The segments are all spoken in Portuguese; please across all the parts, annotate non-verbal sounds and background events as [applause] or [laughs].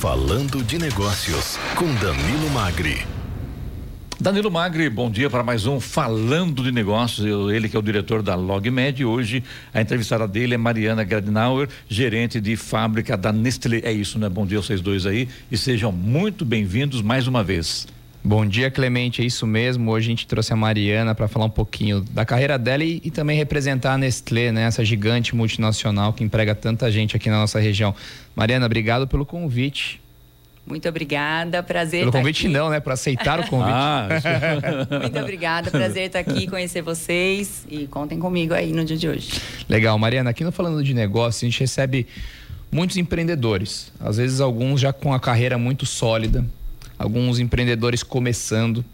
Falando de Negócios, com Danilo Magri. Danilo Magri, bom dia para mais um Falando de Negócios. Eu, ele que é o diretor da LogMed. Hoje a entrevistada dele é Mariana Gradinauer, gerente de fábrica da Nestlé. É isso, né? Bom dia a vocês dois aí e sejam muito bem-vindos mais uma vez. Bom dia, Clemente. É isso mesmo. Hoje a gente trouxe a Mariana para falar um pouquinho da carreira dela e, e, também representar a Nestlé, né? Essa gigante multinacional que emprega tanta gente aqui na nossa região. Mariana, obrigado pelo convite. Muito obrigada, prazer Pelo estar convite aqui. não, né? Para aceitar o convite. ah, [laughs] Muito obrigada, prazer estar aqui, conhecer vocês e contem comigo aí no dia de hoje. Legal, Mariana, aqui no Falando de Negócio a gente recebe muitos empreendedores, às vezes alguns já com a carreira muito sólida, alguns empreendedores começando.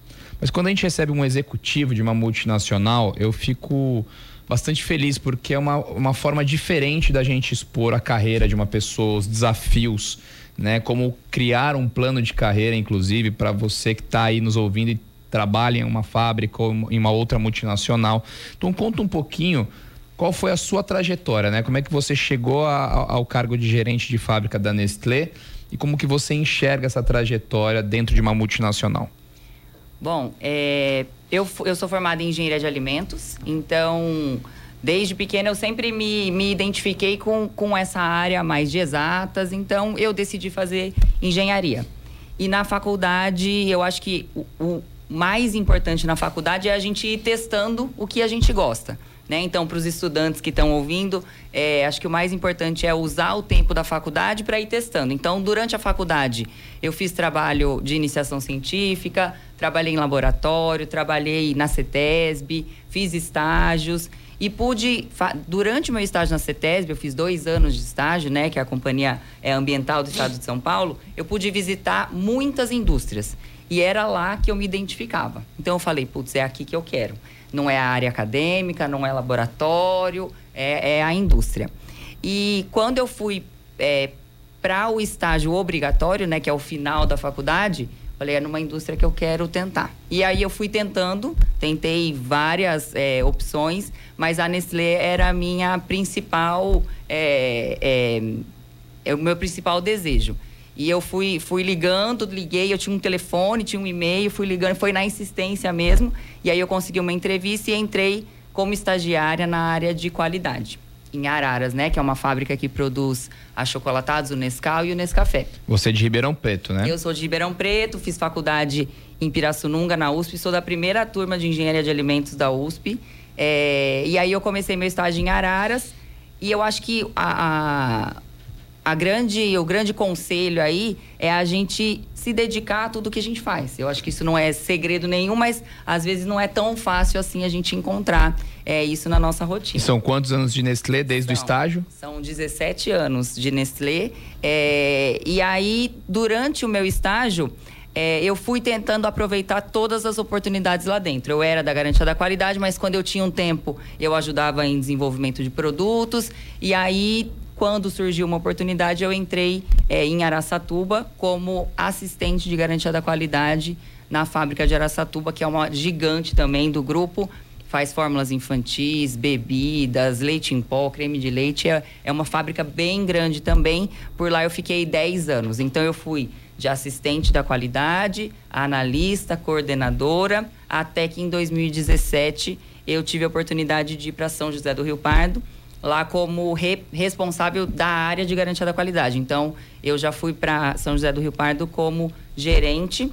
Mas quando a gente recebe um executivo de uma multinacional, eu fico bastante feliz porque é uma, uma forma diferente da gente expor a carreira de uma pessoa, os desafios né? Como criar um plano de carreira, inclusive, para você que está aí nos ouvindo e trabalha em uma fábrica ou em uma outra multinacional. Então, conta um pouquinho qual foi a sua trajetória, né? Como é que você chegou a, ao cargo de gerente de fábrica da Nestlé e como que você enxerga essa trajetória dentro de uma multinacional? Bom, é, eu, eu sou formada em engenharia de alimentos, então Desde pequena eu sempre me, me identifiquei com, com essa área mais de exatas, então eu decidi fazer engenharia. E na faculdade, eu acho que o, o mais importante na faculdade é a gente ir testando o que a gente gosta. Né? Então, para os estudantes que estão ouvindo, é, acho que o mais importante é usar o tempo da faculdade para ir testando. Então, durante a faculdade, eu fiz trabalho de iniciação científica, trabalhei em laboratório, trabalhei na CETESB, fiz estágios. E pude, durante meu estágio na CETESB, eu fiz dois anos de estágio, né, que é a companhia é, ambiental do estado de São Paulo, eu pude visitar muitas indústrias. E era lá que eu me identificava. Então eu falei, putz, é aqui que eu quero. Não é a área acadêmica, não é laboratório, é, é a indústria. E quando eu fui é, para o estágio obrigatório, né, que é o final da faculdade, Falei, é numa indústria que eu quero tentar. E aí eu fui tentando, tentei várias é, opções, mas a Nestlé era a minha principal, é, é, é, o meu principal desejo. E eu fui, fui ligando, liguei, eu tinha um telefone, tinha um e-mail, fui ligando, foi na insistência mesmo. E aí eu consegui uma entrevista e entrei como estagiária na área de qualidade em Araras, né? Que é uma fábrica que produz achocolatados, o Nescau e o Nescafé. Você é de Ribeirão Preto, né? Eu sou de Ribeirão Preto, fiz faculdade em Pirassununga, na USP, sou da primeira turma de Engenharia de Alimentos da USP. É, e aí eu comecei meu estágio em Araras e eu acho que a, a a grande, o grande conselho aí é a gente se dedicar a tudo que a gente faz. Eu acho que isso não é segredo nenhum, mas às vezes não é tão fácil assim a gente encontrar é, isso na nossa rotina. E são quantos anos de Nestlé desde são, o estágio? São 17 anos de Nestlé. É, e aí, durante o meu estágio, é, eu fui tentando aproveitar todas as oportunidades lá dentro. Eu era da garantia da qualidade, mas quando eu tinha um tempo, eu ajudava em desenvolvimento de produtos. E aí quando surgiu uma oportunidade, eu entrei é, em Araçatuba como assistente de garantia da qualidade na fábrica de Araçatuba, que é uma gigante também do grupo. Faz fórmulas infantis, bebidas, leite em pó, creme de leite. É, é uma fábrica bem grande também. Por lá eu fiquei 10 anos. Então eu fui de assistente da qualidade, analista, coordenadora, até que em 2017 eu tive a oportunidade de ir para São José do Rio Pardo lá como re, responsável da área de garantia da qualidade. Então, eu já fui para São José do Rio Pardo como gerente.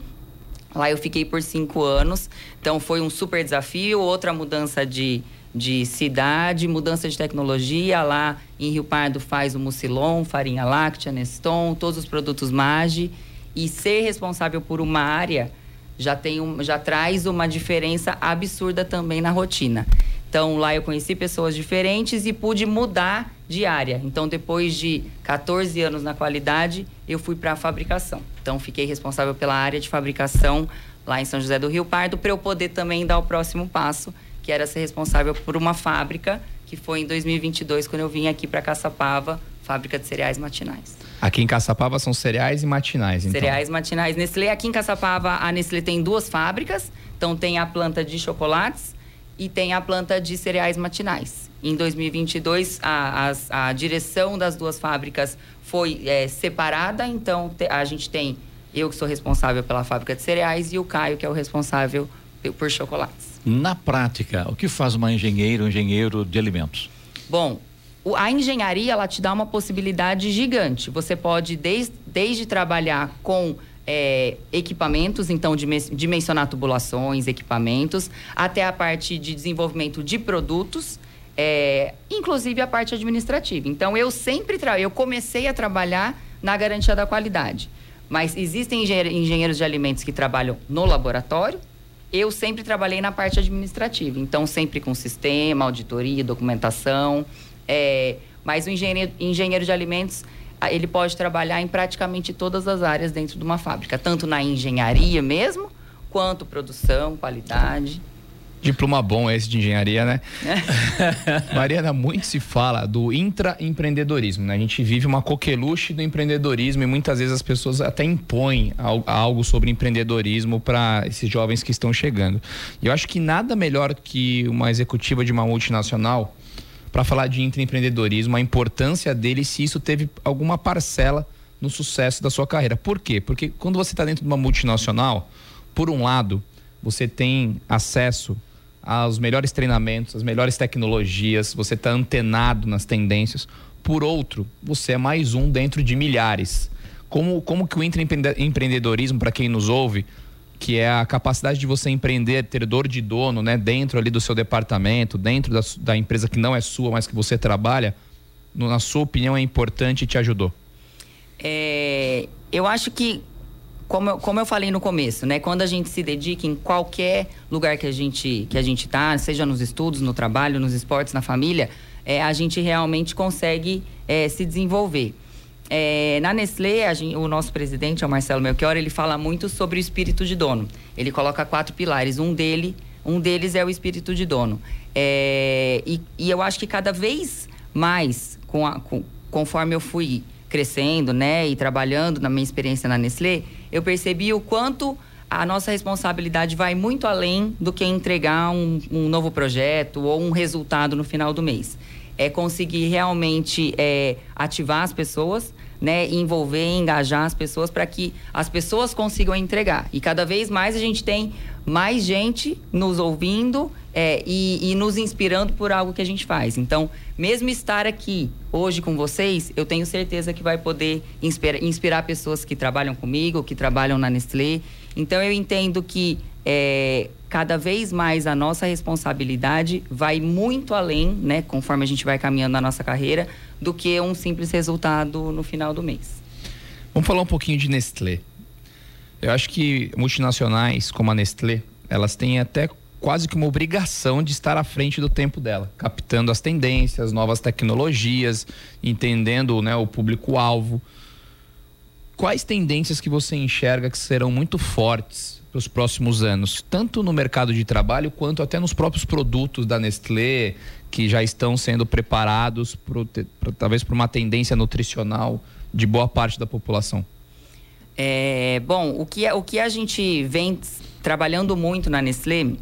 Lá eu fiquei por cinco anos. Então, foi um super desafio. Outra mudança de, de cidade, mudança de tecnologia. Lá em Rio Pardo faz o Mucilon, farinha láctea, Neston, todos os produtos Mage. E ser responsável por uma área já, tem um, já traz uma diferença absurda também na rotina. Então lá eu conheci pessoas diferentes e pude mudar de área. Então depois de 14 anos na qualidade, eu fui para a fabricação. Então fiquei responsável pela área de fabricação lá em São José do Rio Pardo para eu poder também dar o próximo passo, que era ser responsável por uma fábrica, que foi em 2022 quando eu vim aqui para Caçapava, fábrica de cereais matinais. Aqui em Caçapava são cereais e matinais, então. Cereais matinais Nestlé. Aqui em Caçapava, a Nestlé tem duas fábricas. Então tem a planta de chocolates e tem a planta de cereais matinais. Em 2022, a, a, a direção das duas fábricas foi é, separada, então te, a gente tem eu que sou responsável pela fábrica de cereais e o Caio que é o responsável por chocolates. Na prática, o que faz uma engenheira, um engenheiro de alimentos? Bom, a engenharia ela te dá uma possibilidade gigante. Você pode desde, desde trabalhar com é, equipamentos, então dimensionar tubulações, equipamentos, até a parte de desenvolvimento de produtos, é, inclusive a parte administrativa. Então eu sempre eu comecei a trabalhar na garantia da qualidade. Mas existem engenheiros de alimentos que trabalham no laboratório. Eu sempre trabalhei na parte administrativa, então sempre com sistema, auditoria, documentação. É, mas o engenheiro, engenheiro de alimentos ele pode trabalhar em praticamente todas as áreas dentro de uma fábrica, tanto na engenharia mesmo, quanto produção, qualidade. Diploma bom esse de engenharia, né? [laughs] Mariana, muito se fala do intraempreendedorismo, né? A gente vive uma coqueluche do empreendedorismo e muitas vezes as pessoas até impõem algo sobre empreendedorismo para esses jovens que estão chegando. E eu acho que nada melhor que uma executiva de uma multinacional para falar de intraempreendedorismo, a importância dele se isso teve alguma parcela no sucesso da sua carreira. Por quê? Porque quando você está dentro de uma multinacional, por um lado, você tem acesso aos melhores treinamentos, as melhores tecnologias, você está antenado nas tendências. Por outro, você é mais um dentro de milhares. Como, como que o empreendedorismo, para quem nos ouve, que é a capacidade de você empreender, ter dor de dono, né, dentro ali do seu departamento, dentro da, da empresa que não é sua, mas que você trabalha, no, na sua opinião, é importante e te ajudou? É, eu acho que como eu, como eu falei no começo, né? Quando a gente se dedica em qualquer lugar que a gente que a gente tá, seja nos estudos, no trabalho, nos esportes, na família, é, a gente realmente consegue é, se desenvolver. É, na Nestlé, gente, o nosso presidente, o Marcelo Melchior, ele fala muito sobre o espírito de dono. Ele coloca quatro pilares. Um, dele, um deles é o espírito de dono. É, e, e, eu acho que cada vez mais, com a, com, conforme eu fui crescendo, né, e trabalhando na minha experiência na Nestlé, eu percebi o quanto a nossa responsabilidade vai muito além do que entregar um, um novo projeto ou um resultado no final do mês. É conseguir realmente é, ativar as pessoas, né, envolver, engajar as pessoas para que as pessoas consigam entregar. E cada vez mais a gente tem mais gente nos ouvindo é, e, e, nos inspirando por algo que a gente faz. Então, mesmo estar aqui hoje com vocês, eu tenho certeza que vai poder inspirar, inspirar pessoas que trabalham comigo, que trabalham na Nestlé. Então, eu entendo que é, cada vez mais a nossa responsabilidade vai muito além, né, conforme a gente vai caminhando na nossa carreira, do que um simples resultado no final do mês. Vamos falar um pouquinho de Nestlé. Eu acho que multinacionais como a Nestlé, elas têm até quase que uma obrigação de estar à frente do tempo dela, captando as tendências, novas tecnologias, entendendo né, o público-alvo. Quais tendências que você enxerga que serão muito fortes para os próximos anos, tanto no mercado de trabalho quanto até nos próprios produtos da Nestlé, que já estão sendo preparados pro, talvez para uma tendência nutricional de boa parte da população? É, bom, o que, o que a gente vem trabalhando muito na Nestlé,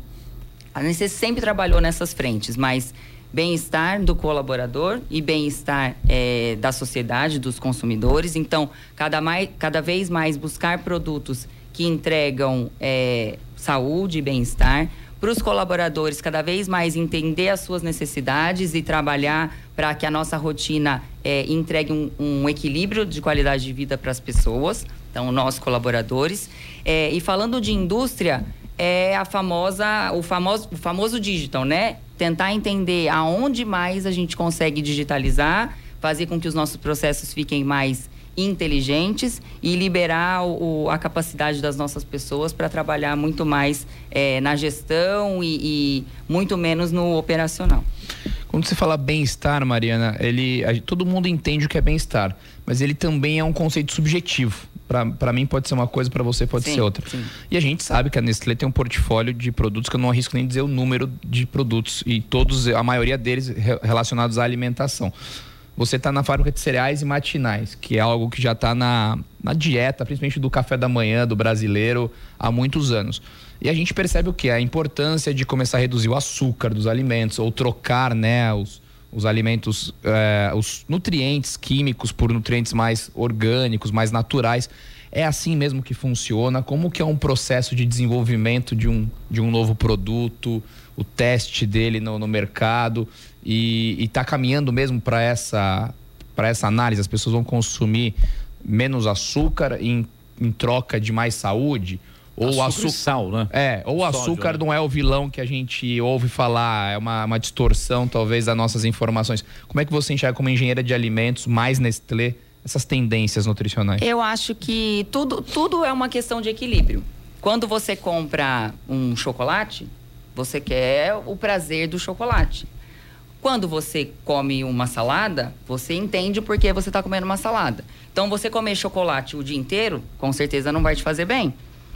a Nestlé sempre trabalhou nessas frentes, mas bem-estar do colaborador e bem-estar é, da sociedade, dos consumidores. Então, cada, mais, cada vez mais buscar produtos que entregam é, saúde e bem-estar. Para os colaboradores, cada vez mais entender as suas necessidades e trabalhar para que a nossa rotina é, entregue um, um, equilíbrio de qualidade de vida para as pessoas, então, nossos colaboradores. É, e falando de indústria, é a famosa, o famoso, o famoso digital, né? Tentar entender aonde mais a gente consegue digitalizar, fazer com que os nossos processos fiquem mais inteligentes e liberar o, a capacidade das nossas pessoas para trabalhar muito mais é, na gestão e, e, muito menos no operacional. Quando você fala bem-estar, Mariana, ele, a, todo mundo entende o que é bem-estar, mas ele também é um conceito subjetivo. Para mim pode ser uma coisa, para você pode sim, ser outra. Sim. E a gente sabe que a Nestlé tem um portfólio de produtos que eu não arrisco nem dizer o número de produtos e todos, a maioria deles relacionados à alimentação. Você está na fábrica de cereais e matinais, que é algo que já está na, na dieta, principalmente do café da manhã do brasileiro, há muitos anos. E a gente percebe o que? A importância de começar a reduzir o açúcar dos alimentos, ou trocar né, os, os alimentos, é, os nutrientes químicos por nutrientes mais orgânicos, mais naturais. É assim mesmo que funciona? Como que é um processo de desenvolvimento de um, de um novo produto, o teste dele no, no mercado e está caminhando mesmo para essa, essa análise? As pessoas vão consumir menos açúcar em, em troca de mais saúde? Ou açúcar, açúcar sal, né? É, ou o açúcar né? não é o vilão que a gente ouve falar, é uma, uma distorção talvez das nossas informações. Como é que você enxerga como engenheira de alimentos, mais Nestlé, essas tendências nutricionais? Eu acho que tudo, tudo é uma questão de equilíbrio. Quando você compra um chocolate, você quer o prazer do chocolate. Quando você come uma salada, você entende por que você está comendo uma salada. Então, você comer chocolate o dia inteiro, com certeza não vai te fazer bem.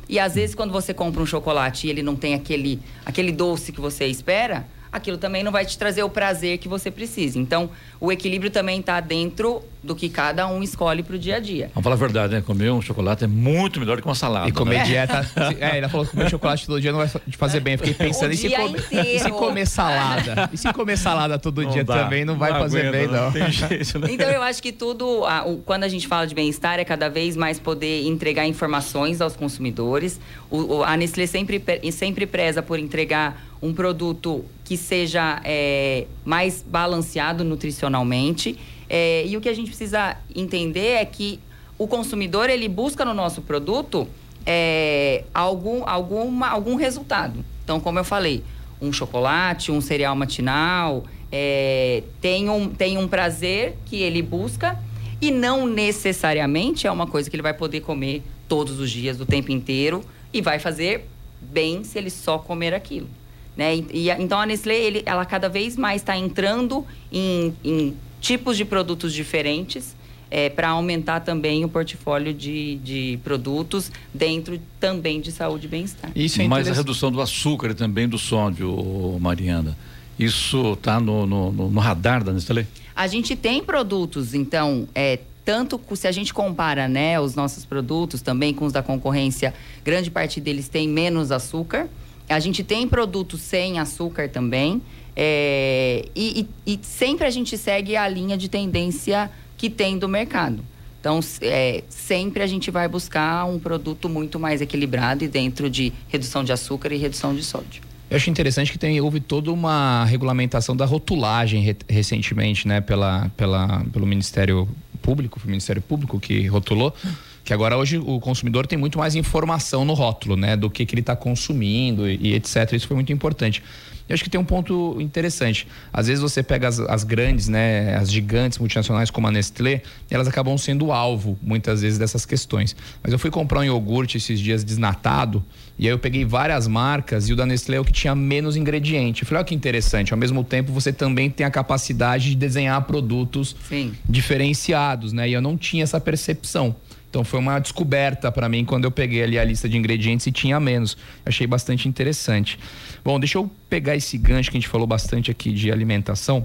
E às vezes, quando você compra um chocolate e ele não tem aquele, aquele doce que você espera, aquilo também não vai te trazer o prazer que você precisa. Então, o equilíbrio também está dentro do que cada um escolhe para o dia a dia. Vamos falar a verdade, né? Comer um chocolate é muito melhor do que uma salada. E comer né? dieta. [laughs] é, ela falou que comer chocolate todo dia não vai te fazer bem. Eu fiquei pensando, e se, come, e se, comer salada? E se comer salada todo não dia dá, também não vai não fazer aguenta, bem, não. não. Jeito, né? Então, eu acho que tudo, a, o, quando a gente fala de bem-estar, é cada vez mais poder entregar informações aos consumidores. O, o, a Nestlé sempre, sempre preza por entregar um produto que seja é, mais balanceado nutricionalmente. É, e o que a gente precisa entender é que o consumidor ele busca no nosso produto é, algum, alguma, algum resultado. Então, como eu falei, um chocolate, um cereal matinal, é, tem, um, tem um prazer que ele busca e não necessariamente é uma coisa que ele vai poder comer todos os dias, o tempo inteiro, e vai fazer bem se ele só comer aquilo. Né? E, e, então a Nestlé, ele, ela cada vez mais está entrando em, em, tipos de produtos diferentes é, para aumentar também o portfólio de, de produtos dentro também de saúde e bem-estar. Isso é Mas a redução do açúcar e também do sódio, Mariana, isso está no, no, no, radar da Nestlé? A gente tem produtos, então, é, tanto se a gente compara né, os nossos produtos também com os da concorrência, grande parte deles tem menos açúcar. A gente tem produtos sem açúcar também. É, e, e, e, sempre a gente segue a linha de tendência que tem do mercado. Então, é, sempre a gente vai buscar um produto muito mais equilibrado e dentro de redução de açúcar e redução de sódio. Eu acho interessante que tem, houve toda uma regulamentação da rotulagem re, recentemente, né, pela, pela, pelo Ministério Público, o Ministério Público que rotulou que agora hoje o consumidor tem muito mais informação no rótulo, né, do que, que ele está consumindo e, e, etc. Isso foi muito importante. Eu acho que tem um ponto interessante. Às vezes você pega as, as, grandes, né, as gigantes multinacionais como a Nestlé, elas acabam sendo alvo muitas vezes dessas questões. Mas eu fui comprar um iogurte esses dias desnatado e aí eu peguei várias marcas e o da Nestlé é o que tinha menos ingrediente. Eu falei, olha que interessante. Ao mesmo tempo você também tem a capacidade de desenhar produtos Sim. diferenciados, né? E eu não tinha essa percepção. Então foi uma descoberta para mim quando eu peguei ali a lista de ingredientes e tinha menos. Achei bastante interessante. Bom, deixa eu pegar esse gancho que a gente falou bastante aqui de alimentação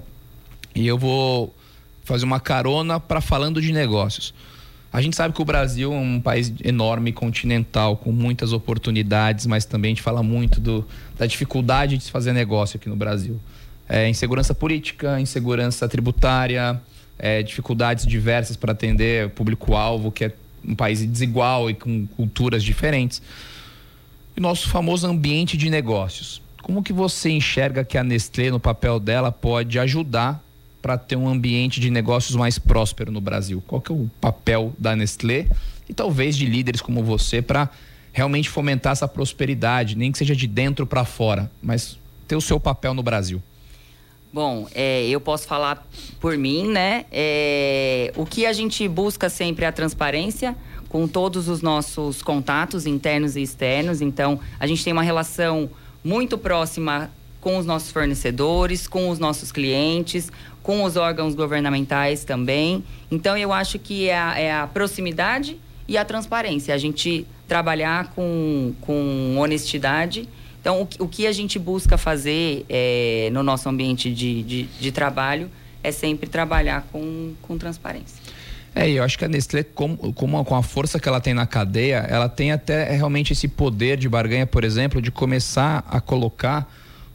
e eu vou fazer uma carona para falando de negócios. A gente sabe que o Brasil é um país enorme, continental, com muitas oportunidades, mas também a gente fala muito do, da dificuldade de se fazer negócio aqui no Brasil. É, insegurança política, insegurança tributária, é, dificuldades diversas para atender público-alvo, que é um país desigual e com culturas diferentes. E nosso famoso ambiente de negócios. Como que você enxerga que a Nestlé, no papel dela, pode ajudar para ter um ambiente de negócios mais próspero no Brasil? Qual que é o papel da Nestlé e talvez de líderes como você para realmente fomentar essa prosperidade, nem que seja de dentro para fora, mas ter o seu papel no Brasil? Bom, é, eu posso falar por mim, né? É, o que a gente busca sempre é a transparência com todos os nossos contatos internos e externos. Então, a gente tem uma relação muito próxima com os nossos fornecedores, com os nossos clientes, com os órgãos governamentais também. Então, eu acho que é a, é a proximidade e a transparência. A gente trabalhar com, com honestidade então, o, o que a gente busca fazer é, no nosso ambiente de, de, de, trabalho é sempre trabalhar com, com transparência. É, eu acho que a Nestlé, com, com, com a força que ela tem na cadeia, ela tem até realmente esse poder de barganha, por exemplo, de começar a colocar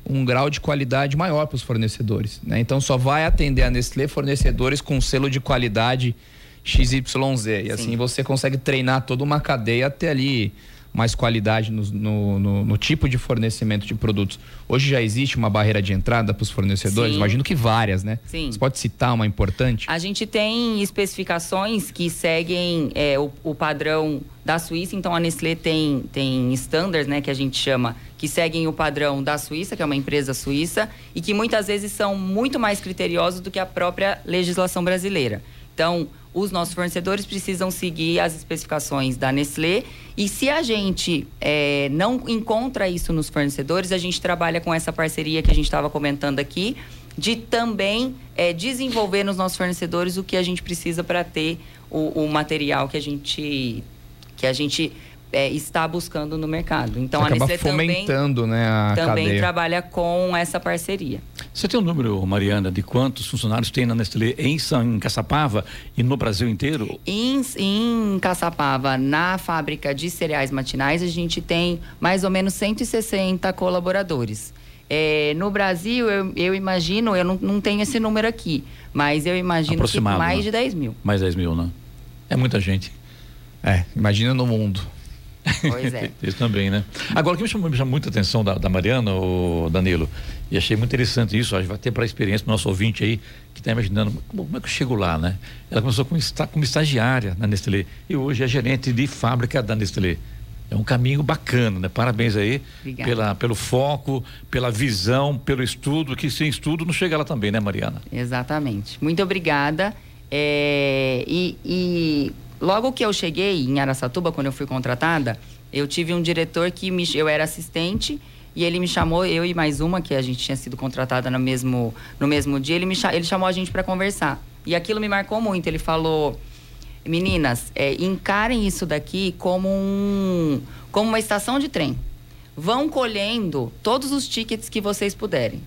um grau de qualidade maior para os fornecedores. Né? Então só vai atender a Nestlé fornecedores com selo de qualidade XYZ. E Sim. assim você consegue treinar toda uma cadeia até ali mais qualidade no, no, no, no, tipo de fornecimento de produtos. Hoje já existe uma barreira de entrada para os fornecedores? Sim. Imagino que várias, né? Sim. Você pode citar uma importante? A gente tem especificações que seguem é, o, o, padrão da Suíça. Então, a Nestlé tem, tem standards, né, que a gente chama, que seguem o padrão da Suíça, que é uma empresa suíça, e que muitas vezes são muito mais criteriosos do que a própria legislação brasileira. Então, os nossos fornecedores precisam seguir as especificações da Nestlé. E se a gente é, não encontra isso nos fornecedores, a gente trabalha com essa parceria que a gente estava comentando aqui, de também é, desenvolver nos nossos fornecedores o que a gente precisa para ter o, o material que a gente que a gente é, está buscando no mercado. Então Você a Nestlé fomentando, também, né, a também cadeia. trabalha com essa parceria. Você tem um número, Mariana, de quantos funcionários tem na Nestlé em, em Caçapava e no Brasil inteiro? Em, em Caçapava, na fábrica de cereais matinais, a gente tem mais ou menos 160 colaboradores. É, no Brasil, eu, eu imagino, eu não, não, tenho esse número aqui, mas eu imagino que mais né? de 10 mil. Mais 10 mil, né? É muita gente. É, imagina no mundo. Pois é. [laughs] Isso também, né? Agora, o que me chamou, me chamou muita atenção da, da Mariana, o Danilo, e achei muito interessante isso, a gente vai ter para a experiência do nosso ouvinte aí, que está imaginando, como, como, é que eu chego lá, né? Ela começou como, como estagiária na Nestlé e hoje é gerente de fábrica da Nestlé. É um caminho bacana, né? Parabéns aí pela, pelo foco, pela visão, pelo estudo, que sem estudo não chega lá também, né, Mariana? Exatamente. Muito obrigada. É, e, e Logo que eu cheguei em Aracatuba, quando eu fui contratada, eu tive um diretor que me, eu era assistente e ele me chamou, eu e mais uma, que a gente tinha sido contratada no mesmo, no mesmo dia, ele, me, ele chamou a gente para conversar. E aquilo me marcou muito. Ele falou: meninas, é, encarem isso daqui como, um, como uma estação de trem. Vão colhendo todos os tickets que vocês puderem.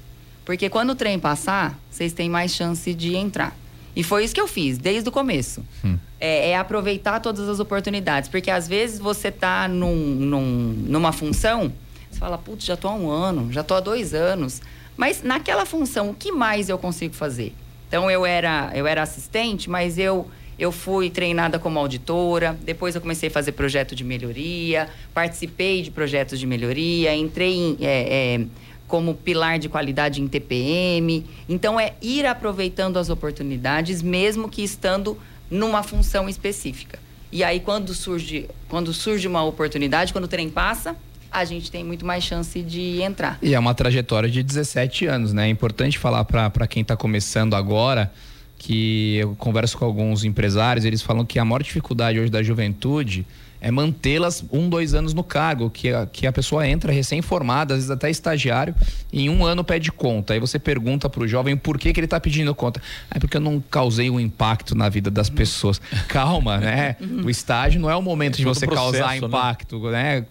Porque quando o trem passar, vocês têm mais chance de entrar. E foi isso que eu fiz, desde o começo. Hum. É, é, aproveitar todas as oportunidades. Porque às vezes você tá num, num, numa função, você fala, putz, já tô há um ano, já tô há dois anos. Mas naquela função, o que mais eu consigo fazer? Então eu era, eu era assistente, mas eu eu fui treinada como auditora, depois eu comecei a fazer projeto de melhoria, participei de projetos de melhoria, entrei em, é, é, como pilar de qualidade em TPM. Então, é ir aproveitando as oportunidades, mesmo que estando numa função específica. E aí, quando surge, quando surge uma oportunidade, quando o trem passa, a gente tem muito mais chance de entrar. E é uma trajetória de 17 anos, né? É importante falar para quem está começando agora que eu converso com alguns empresários, eles falam que a maior dificuldade hoje da juventude é mantê-las um, dois anos no cargo, que a, que a pessoa entra recém-formada, às vezes até estagiário, e em um ano pede conta. Aí você pergunta para o jovem por que, que ele está pedindo conta. É porque eu não causei um impacto na vida das pessoas. [laughs] Calma, né? O estágio não é o momento é de você processo, causar né? impacto, né?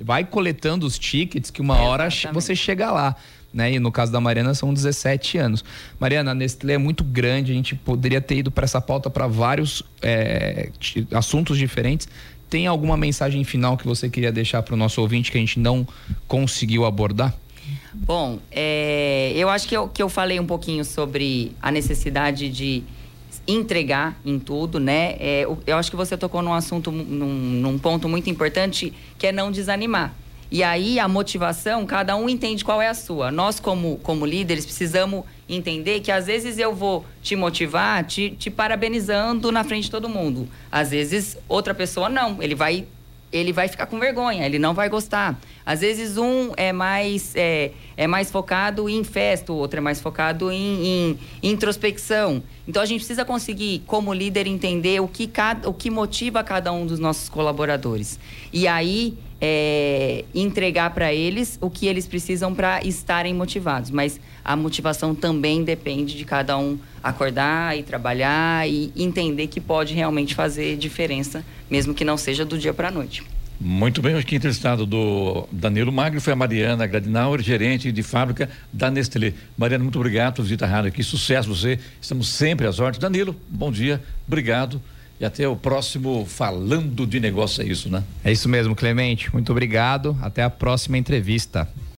Vai coletando os tickets que uma hora você chega lá. Né? E no caso da Mariana são 17 anos. Mariana, a Nestlé é muito grande, a gente poderia ter ido para essa pauta para vários é, assuntos diferentes, tem alguma mensagem final que você queria deixar para o nosso ouvinte que a gente não conseguiu abordar? Bom, é, eu acho que eu, que eu falei um pouquinho sobre a necessidade de entregar em tudo, né? É, eu acho que você tocou num assunto, num, num ponto muito importante, que é não desanimar. E aí a motivação, cada um entende qual é a sua. Nós, como, como líderes, precisamos entender que às vezes eu vou te motivar, te, te parabenizando na frente de todo mundo. Às vezes outra pessoa não. Ele vai ele vai ficar com vergonha, ele não vai gostar. Às vezes um é mais, é, é mais focado em festa, o outro é mais focado em, em, introspecção. Então a gente precisa conseguir, como líder, entender o que, cada, o que motiva cada um dos nossos colaboradores. E aí é, entregar para eles o que eles precisam para estarem motivados. Mas a motivação também depende de cada um acordar e trabalhar e entender que pode realmente fazer diferença, mesmo que não seja do dia para a noite. Muito bem, aqui entrevistado do Danilo Magro foi a Mariana Gradinauer, gerente de fábrica da Nestlé. Mariana, muito obrigado por visitar a rádio aqui, sucesso você, estamos sempre às ordens. Danilo, bom dia, obrigado. E até o próximo Falando de Negócio, é isso, né? É isso mesmo, Clemente. Muito obrigado. Até a próxima entrevista.